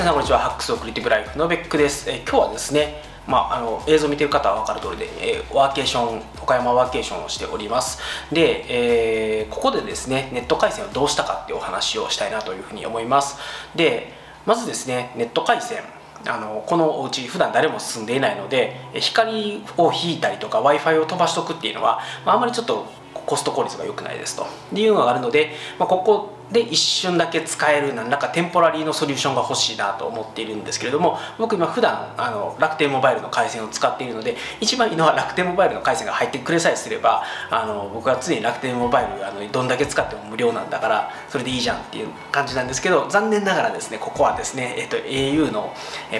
皆さんこんにちは。ハックスオクリティブライフのベックです、え、今日はですねまあ、あの映像見てる方は分かる通りで、えー、ワーケーション岡山ワーケーションをしております。で、えー、ここでですねネット回線をどうしたかっていうお話をしたいなというふうに思います。でまずですねネット回線あのこのお家普段誰も住んでいないので光を引いたりとか w i f i を飛ばしとくっていうのは、まあ、あんまりちょっとコスト効率が良くないですと。いうのがあるので、まあ、ここで一瞬だけ使える何らかテンポラリーのソリューションが欲しいなと思っているんですけれども僕今普段あの楽天モバイルの回線を使っているので一番いいのは楽天モバイルの回線が入ってくれさえすればあの僕は常に楽天モバイルあのどんだけ使っても無料なんだからそれでいいじゃんっていう感じなんですけど残念ながらですねここはですね、えっと、au の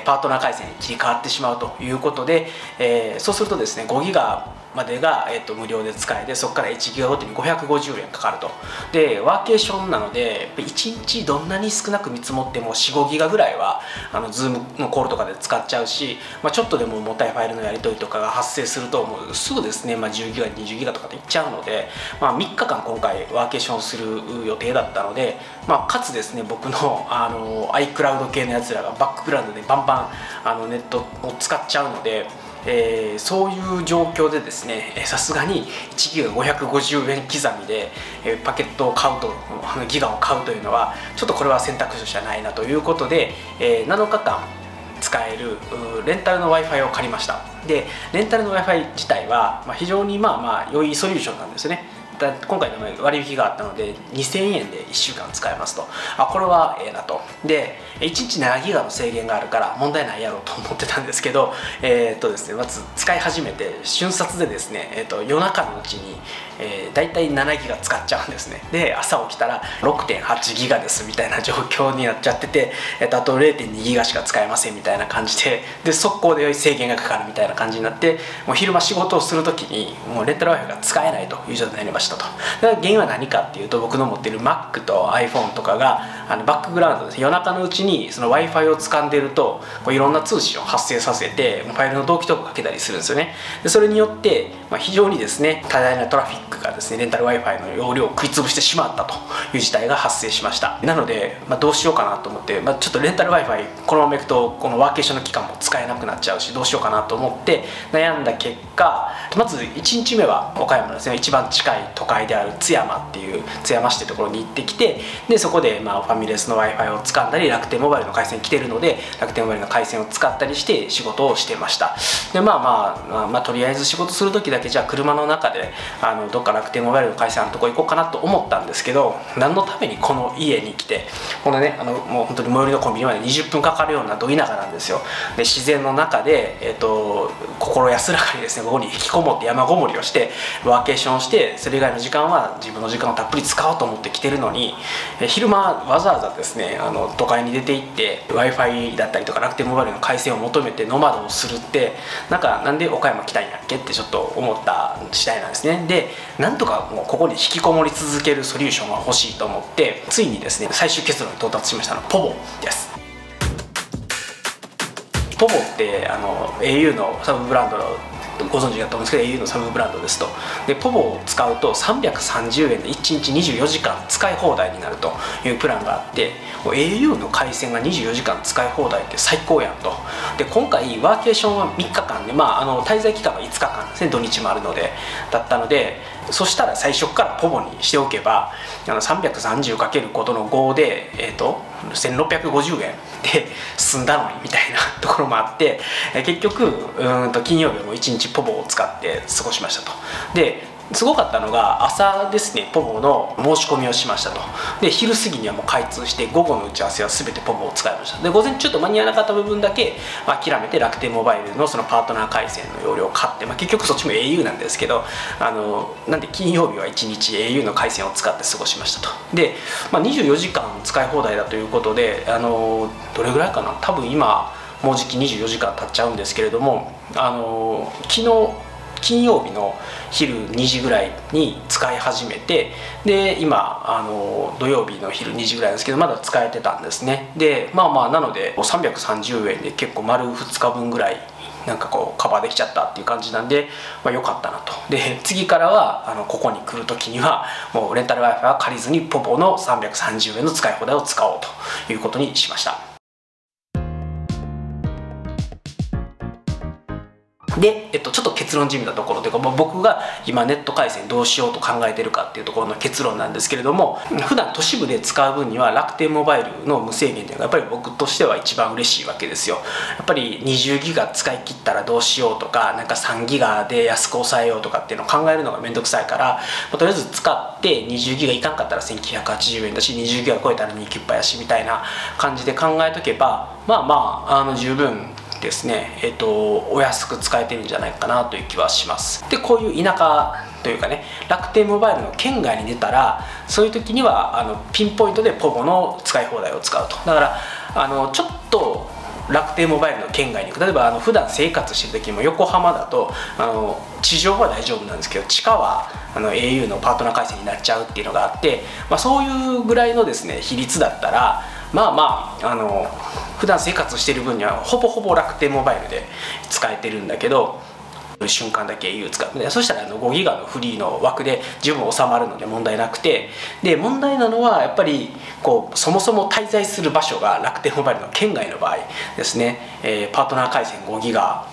パートナー回線に切り替わってしまうということで、えー、そうするとですね5ギガまでが、えーと、無料で使えてそこから1ギガごとに550円かかると。でワーケーションなので1日どんなに少なく見積もっても45ギガぐらいはあのズームのコールとかで使っちゃうし、まあ、ちょっとでも重たいファイルのやり取りとかが発生するともう。すぐですね、まあ、10ギガ20ギガとかでいっちゃうので、まあ、3日間今回ワーケーションする予定だったので、まあ、かつですね僕のあの iCloud 系のやつらがバックグラウンドでバンバンあのネットを使っちゃうのでえー、そういう状況でですねさすがに1ギガ550円刻みで、えー、パケットを買うとギガを買うというのはちょっとこれは選択肢じゃないなということで、えー、7日間使えるレンタルの w i f i を借りました。でレンタルの w i f i 自体は、まあ、非常にまあまあ良いソリューションなんですね。今回の割引があったので2000円で1週間使えますと。あこれはええなと。で1日7ギガの制限があるから問題ないやろうと思ってたんですけど えー、っとですねまず使い始めて瞬殺でですね、えー、っと夜中のうちに、えー、大体7ギガ使っちゃうんですね。で朝起きたら6.8ギガですみたいな状況になっちゃってて、えー、っとあと0.2ギガしか使えませんみたいな感じでで速攻で制限がかかるみたいな感じになってもう昼間仕事をする時にもうレンタル w i f i が使えないという状態になりました。したと。原因は何かっていうと僕の持っている Mac と iPhone とかがあのバックグラウンドです。夜中のうちにその w i f i を掴んでるとこういろんな通信を発生させてファイルの同期とかかけたりするんですよね。でそれによって、まあ、非常にですね多大なトラフィックがですねレンタル w i f i の容量を食い潰してしまったという事態が発生しました。なので、まあ、どうしようかなと思って、まあ、ちょっとレンタル w i f i このままいくとこのワーケーションの期間も使えなくなっちゃうしどうしようかなと思って悩んだ結果まず1日目は岡山のですね一番近い都会である津山っていう津山市ってところに行ってきてでそこでまあファミレスの w i f i を掴んだり楽天モバイルの回線来てるので楽天モバイルの回線を使ったりして仕事をしてました。でまあまあ、まあ、まあ、とりあえず仕事する時だけじゃあ車の中であのどっか楽天モバイルの回線のとこ行こうかなと思ったんですけど何のためにこの家に来てこのねあのもう本当に最寄りのコンビニまで20分かかるようなど田舎なんですよ。で自然の中で、えーと、心安らかにですねここに引きこもって山ごもりをしてワーケーションしてそれ以外の時間は自分の時間をたっぷり使おうと思って来てるのに、昼間わざわざですねあの都会に出て行って w i f i だったりとか楽天モバイルの回線を求めてノマドをするってなんかなんで岡山来たんやっけってちょっと思った次第なんですね。でなんとかもうここに引きこもり続けるソリューションが欲しいと思ってついにですね最終結論に到達しましたのポボです。ポボってあの au のサブブランドのご存知だと思うんですけど au のサブブランドですと。でポボを使うと330円で1日24時間使い放題になるというプランがあって au の回線が24時間使い放題って最高やんと。で今回ワーケーションは3日間で、まあ、あの滞在期間は5日間ですね土日もあるのでだったのでそしたら最初からポボにしておけばあの 330× ことの5で、えーと、1650円で済んだのにみたいな ところもあって結局うんと金曜日も一日ポボを使って過ごしましたと。ですごかったのが朝ですねポボの申し込みをしましたと。で昼過ぎにはもう開通して午後の打ち合わせは全てポボを使いました。で午前ちょっと間に合わなかった部分だけ、諦めて楽天モバイルのそのパートナー回線の容量を買って、まあ、結局そっちも au なんですけどあのなんで金曜日は1日 au の回線を使って過ごしましたと。で、まあ、24時間使い放題だということであのどれぐらいかな。多分今もうじき24時間経っちゃうんですけれどもあの昨日金曜日の昼2時ぐらいに使い始めてで今あの土曜日の昼2時ぐらいですけどまだ使えてたんですね。でまあまあなので330円で結構丸2日分ぐらいなんかこうカバーできちゃったっていう感じなんで、まあ、よかったなと。で次からはあのここに来る時にはもうレンタル w i f i は借りずにポポの330円の使い放題を使おうということにしました。で、えっと、ちょっと結論じみたところというか、まあ、僕が今ネット回線どうしようと考えてるかっていうところの結論なんですけれども普段都市部で使う分には楽天モバイルの無制限というのがやっぱり僕としては一番嬉しいわけですよ。やっぱり20ギガ使い切ったらどうしようとかなんか3ギガで安く抑えようとかっていうのを考えるのがめんどくさいから、まあ、とりあえず使って20ギガいかんかったら1980円だし20ギガ超えたら2キュッパやしみたいな感じで考えとけばまあまああの十分ですね、えっと、お安く使えてるんじゃないかなという気はします。でこういう田舎というかね楽天モバイルの県外に出たらそういう時にはあのピンポイントでポボの使い放題を使うと。だからあのちょっと楽天モバイルの県外に行く例えばあの普段生活してる時も横浜だとあの地上は大丈夫なんですけど地下はあの au のパートナー回線になっちゃうっていうのがあって、まあ、そういうぐらいのですね比率だったらまあまああの普段生活してる分にはほぼほぼ楽天モバイルで使えてるんだけど瞬間だけ au 使う。そしたらあの5ギガのフリーの枠で十分収まるので問題なくてで問題なのはやっぱりこうそもそも滞在する場所が楽天モバイルの県外の場合ですね、えー、パートナー回線5ギガ。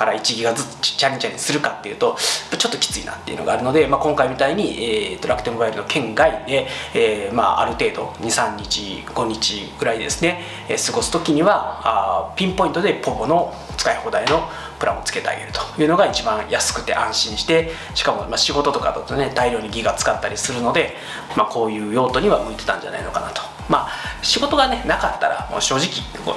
から1ギガずつチャリンチャリンするかっていうとちょっときついなっていうのがあるので、まあ、今回みたいに、えー、と楽天モバイルの県外で、えーまあ、ある程度23日5日ぐらいですね、えー、過ごす時にはあピンポイントでポポの使い放題のプランをつけてあげるというのが一番安くて安心してしかもま仕事とかだとね大量にギガ使ったりするので、まあ、こういう用途には向いてたんじゃないのかなと。まあ仕事がねなかったらもう正直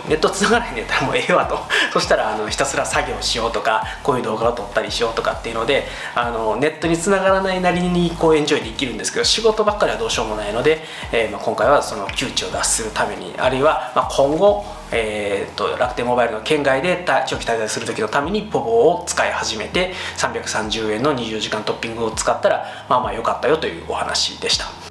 ネットつながないんだったらもうええわと そしたらあのひたすら作業しようとかこういう動画を撮ったりしようとかっていうのであのネットにつながらないなりにこうエンジョイできるんですけど仕事ばっかりはどうしようもないので、えー、まあ、今回はその窮地を脱するためにあるいはま今後えーと、楽天モバイルの県外で長期滞在する時のためにポボを使い始めて330円の24時間トッピングを使ったらまあまあ良かったよというお話でした。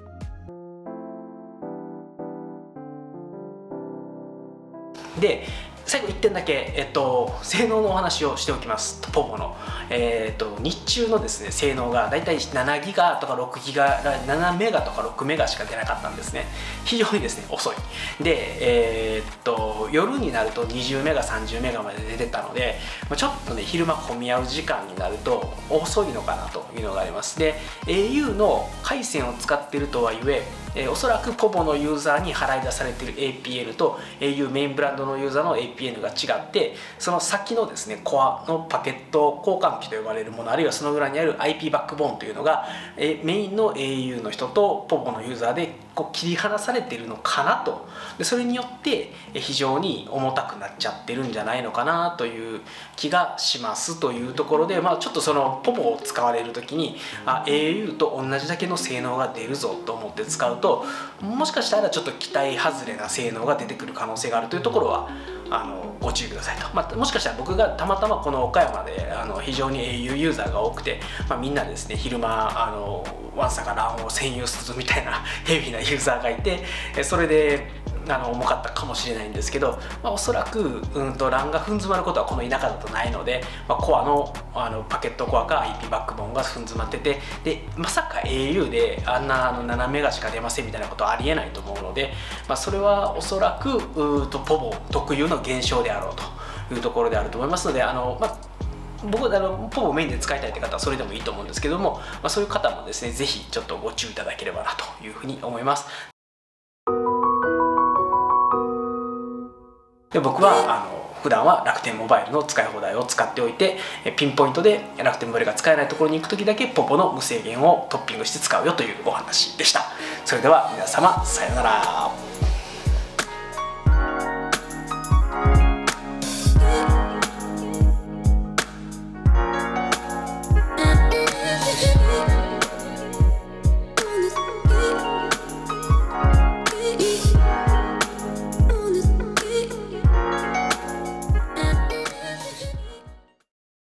で最後1点だけ、えっと、性能のお話をしておきます。ポポの、えー、っと日中のですね性能がだいたい7ギガとか6ギガ7メガとか6メガしか出なかったんですね。非常にですね遅い。で、えー、っと夜になると20メガ30メガまで出てたのでちょっとね昼間混み合う時間になると遅いのかなというのがあります。で au の回線を使ってるとはいええー、おそらくポボのユーザーに払い出されている APL と au メインブランドのユーザーの APL APN が違ってその先のですねコアのパケット交換機と呼ばれるものあるいはその裏にある IP バックボーンというのが、えー、メインの au の人とポボのユーザーでこう切り離されているのかなとでそれによって非常に重たくなっちゃってるんじゃないのかなという気がしますというところで、まあ、ちょっとそのポポを使われる時にあ au と同じだけの性能が出るぞと思って使うともしかしたらちょっと期待外れな性能が出てくる可能性があるというところはあのご注意くださいと、まあ、もしかしたら僕がたまたまこの岡山であの非常に au ユーザーが多くて、まあ、みんなですね昼間あのワンサが卵黄を占有するみたいな ヘビーなユーザーがいてそれであの重かったかもしれないんですけど、まあ、おそらく、うんと、ランが踏ん詰まることはこの田舎だとないので、まあ、コアのあのパケットコアか IP バックボーンが踏ん詰まっててでまさか au であんなあの7メガしか出ませんみたいなことはありえないと思うので、まあ、それはおそらくうとポボ特有の現象であろうというところであると思いますのであの、まあ僕あのポボメインで使いたいって方はそれでもいいと思うんですけども、まあ、そういう方もですね是非ちょっとご注意いただければなというふうに思います。で僕はあの普段は楽天モバイルの使い放題を使っておいてピンポイントで楽天モバイルが使えないところに行く時だけポポの無制限をトッピングして使うよというお話でした。それでは皆様さようなら